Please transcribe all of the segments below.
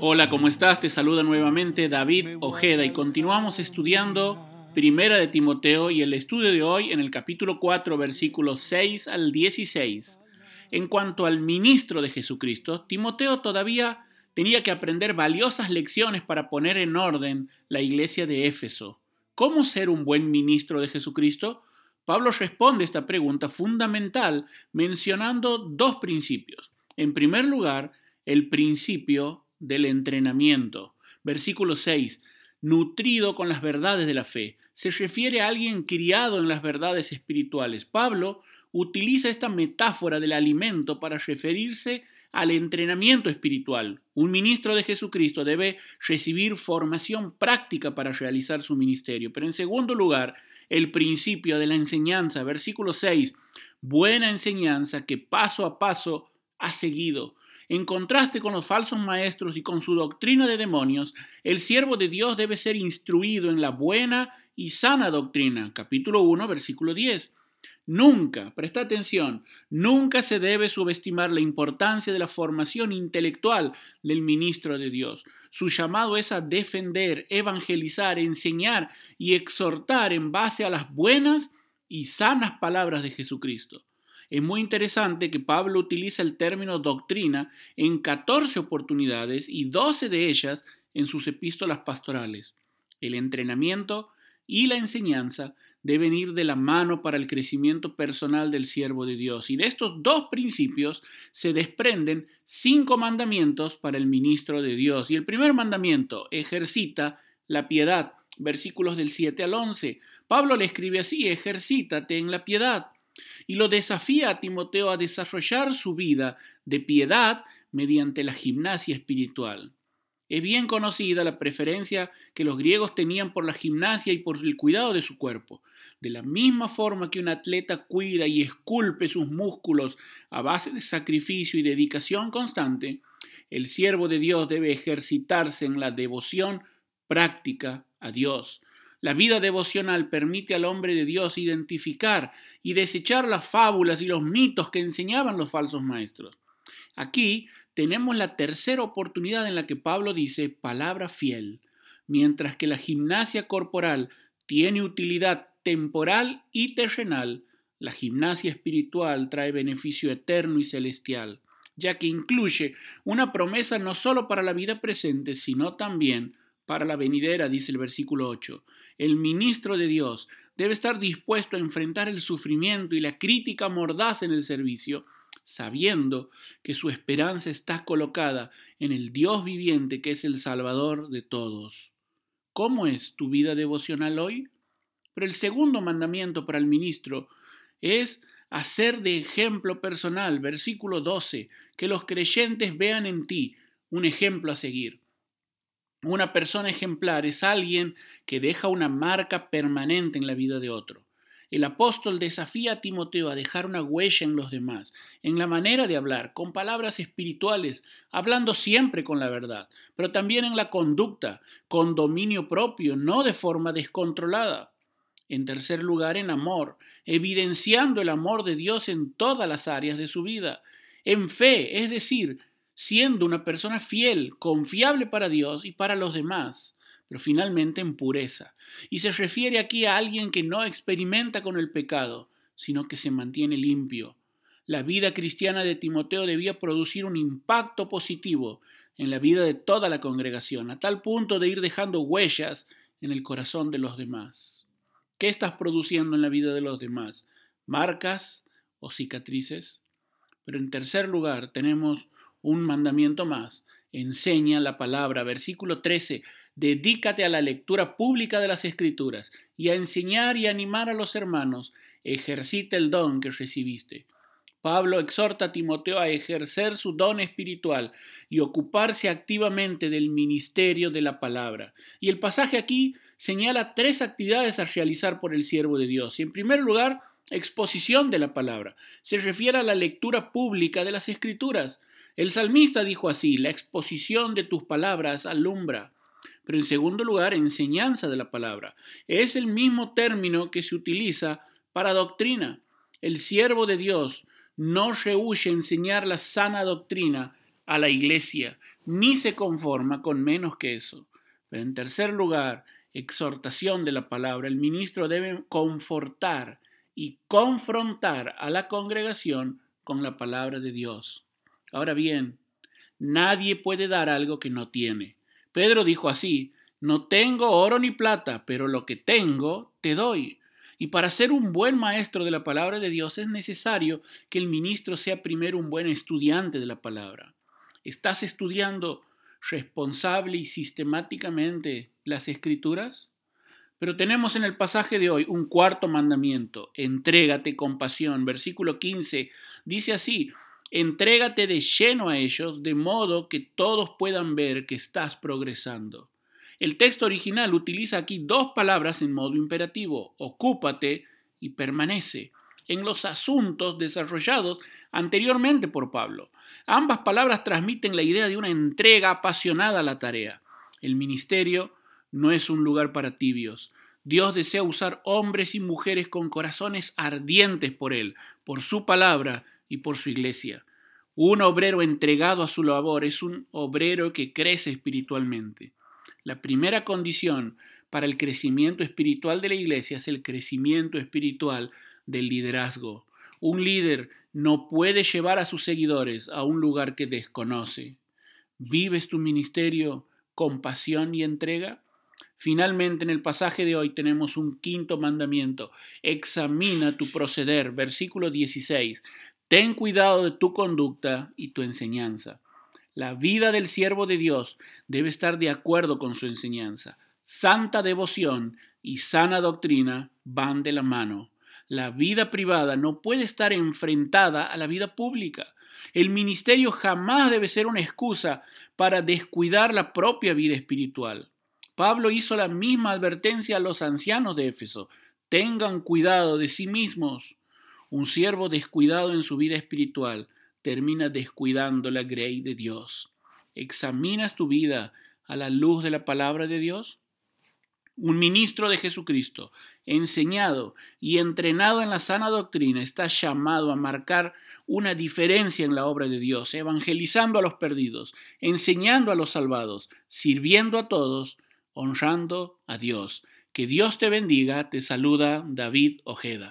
Hola, ¿cómo estás? Te saluda nuevamente David Ojeda y continuamos estudiando Primera de Timoteo y el estudio de hoy en el capítulo 4, versículos 6 al 16. En cuanto al ministro de Jesucristo, Timoteo todavía tenía que aprender valiosas lecciones para poner en orden la iglesia de Éfeso. ¿Cómo ser un buen ministro de Jesucristo? Pablo responde esta pregunta fundamental mencionando dos principios. En primer lugar, el principio del entrenamiento. Versículo 6. Nutrido con las verdades de la fe. Se refiere a alguien criado en las verdades espirituales. Pablo utiliza esta metáfora del alimento para referirse al entrenamiento espiritual. Un ministro de Jesucristo debe recibir formación práctica para realizar su ministerio. Pero en segundo lugar, el principio de la enseñanza. Versículo 6. Buena enseñanza que paso a paso ha seguido. En contraste con los falsos maestros y con su doctrina de demonios, el siervo de Dios debe ser instruido en la buena y sana doctrina. Capítulo 1, versículo 10. Nunca, presta atención, nunca se debe subestimar la importancia de la formación intelectual del ministro de Dios. Su llamado es a defender, evangelizar, enseñar y exhortar en base a las buenas y sanas palabras de Jesucristo. Es muy interesante que Pablo utiliza el término doctrina en 14 oportunidades y 12 de ellas en sus epístolas pastorales. El entrenamiento y la enseñanza deben ir de la mano para el crecimiento personal del siervo de Dios. Y de estos dos principios se desprenden cinco mandamientos para el ministro de Dios. Y el primer mandamiento ejercita la piedad. Versículos del 7 al 11. Pablo le escribe así, ejercítate en la piedad y lo desafía a Timoteo a desarrollar su vida de piedad mediante la gimnasia espiritual. Es bien conocida la preferencia que los griegos tenían por la gimnasia y por el cuidado de su cuerpo. De la misma forma que un atleta cuida y esculpe sus músculos a base de sacrificio y dedicación constante, el siervo de Dios debe ejercitarse en la devoción práctica a Dios. La vida devocional permite al hombre de Dios identificar y desechar las fábulas y los mitos que enseñaban los falsos maestros. Aquí tenemos la tercera oportunidad en la que Pablo dice palabra fiel, mientras que la gimnasia corporal tiene utilidad temporal y terrenal, la gimnasia espiritual trae beneficio eterno y celestial, ya que incluye una promesa no solo para la vida presente, sino también para la venidera, dice el versículo 8. El ministro de Dios debe estar dispuesto a enfrentar el sufrimiento y la crítica mordaz en el servicio, sabiendo que su esperanza está colocada en el Dios viviente que es el Salvador de todos. ¿Cómo es tu vida devocional hoy? Pero el segundo mandamiento para el ministro es hacer de ejemplo personal, versículo 12, que los creyentes vean en ti un ejemplo a seguir. Una persona ejemplar es alguien que deja una marca permanente en la vida de otro. El apóstol desafía a Timoteo a dejar una huella en los demás, en la manera de hablar, con palabras espirituales, hablando siempre con la verdad, pero también en la conducta, con dominio propio, no de forma descontrolada. En tercer lugar, en amor, evidenciando el amor de Dios en todas las áreas de su vida. En fe, es decir, siendo una persona fiel, confiable para Dios y para los demás, pero finalmente en pureza. Y se refiere aquí a alguien que no experimenta con el pecado, sino que se mantiene limpio. La vida cristiana de Timoteo debía producir un impacto positivo en la vida de toda la congregación, a tal punto de ir dejando huellas en el corazón de los demás. ¿Qué estás produciendo en la vida de los demás? ¿Marcas o cicatrices? Pero en tercer lugar tenemos un mandamiento más. Enseña la palabra. Versículo 13. Dedícate a la lectura pública de las Escrituras y a enseñar y animar a los hermanos. Ejercita el don que recibiste. Pablo exhorta a Timoteo a ejercer su don espiritual y ocuparse activamente del ministerio de la palabra. Y el pasaje aquí señala tres actividades a realizar por el siervo de Dios. Y en primer lugar, exposición de la palabra. Se refiere a la lectura pública de las escrituras. El salmista dijo así, la exposición de tus palabras alumbra. Pero en segundo lugar, enseñanza de la palabra. Es el mismo término que se utiliza para doctrina. El siervo de Dios no rehuye enseñar la sana doctrina a la iglesia, ni se conforma con menos que eso. Pero en tercer lugar, exhortación de la palabra. El ministro debe confortar y confrontar a la congregación con la palabra de Dios. Ahora bien, nadie puede dar algo que no tiene. Pedro dijo así, no tengo oro ni plata, pero lo que tengo te doy. Y para ser un buen maestro de la palabra de Dios es necesario que el ministro sea primero un buen estudiante de la palabra. ¿Estás estudiando responsable y sistemáticamente las escrituras? Pero tenemos en el pasaje de hoy un cuarto mandamiento, entrégate con pasión. Versículo 15 dice así, entrégate de lleno a ellos, de modo que todos puedan ver que estás progresando. El texto original utiliza aquí dos palabras en modo imperativo, ocúpate y permanece, en los asuntos desarrollados anteriormente por Pablo. Ambas palabras transmiten la idea de una entrega apasionada a la tarea. El ministerio no es un lugar para tibios. Dios desea usar hombres y mujeres con corazones ardientes por Él, por su palabra y por su iglesia. Un obrero entregado a su labor es un obrero que crece espiritualmente. La primera condición para el crecimiento espiritual de la iglesia es el crecimiento espiritual del liderazgo. Un líder no puede llevar a sus seguidores a un lugar que desconoce. ¿Vives tu ministerio con pasión y entrega? Finalmente, en el pasaje de hoy tenemos un quinto mandamiento. Examina tu proceder. Versículo 16. Ten cuidado de tu conducta y tu enseñanza. La vida del siervo de Dios debe estar de acuerdo con su enseñanza. Santa devoción y sana doctrina van de la mano. La vida privada no puede estar enfrentada a la vida pública. El ministerio jamás debe ser una excusa para descuidar la propia vida espiritual. Pablo hizo la misma advertencia a los ancianos de Éfeso. Tengan cuidado de sí mismos. Un siervo descuidado en su vida espiritual termina descuidando la grey de Dios. ¿Examinas tu vida a la luz de la palabra de Dios? Un ministro de Jesucristo, enseñado y entrenado en la sana doctrina, está llamado a marcar una diferencia en la obra de Dios, evangelizando a los perdidos, enseñando a los salvados, sirviendo a todos, honrando a Dios. Que Dios te bendiga, te saluda David Ojeda.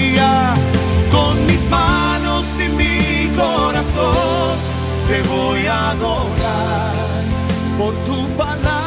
corazón te voy a adorar por tu palabra.